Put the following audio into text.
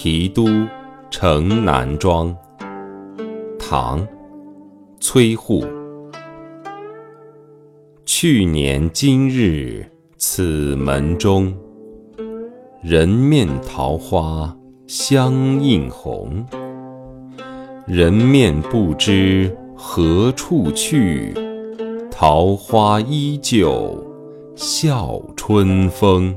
提督城南庄。唐崔护去年今日此门中人面桃花相映红。人面不知何处去桃花依旧笑春风。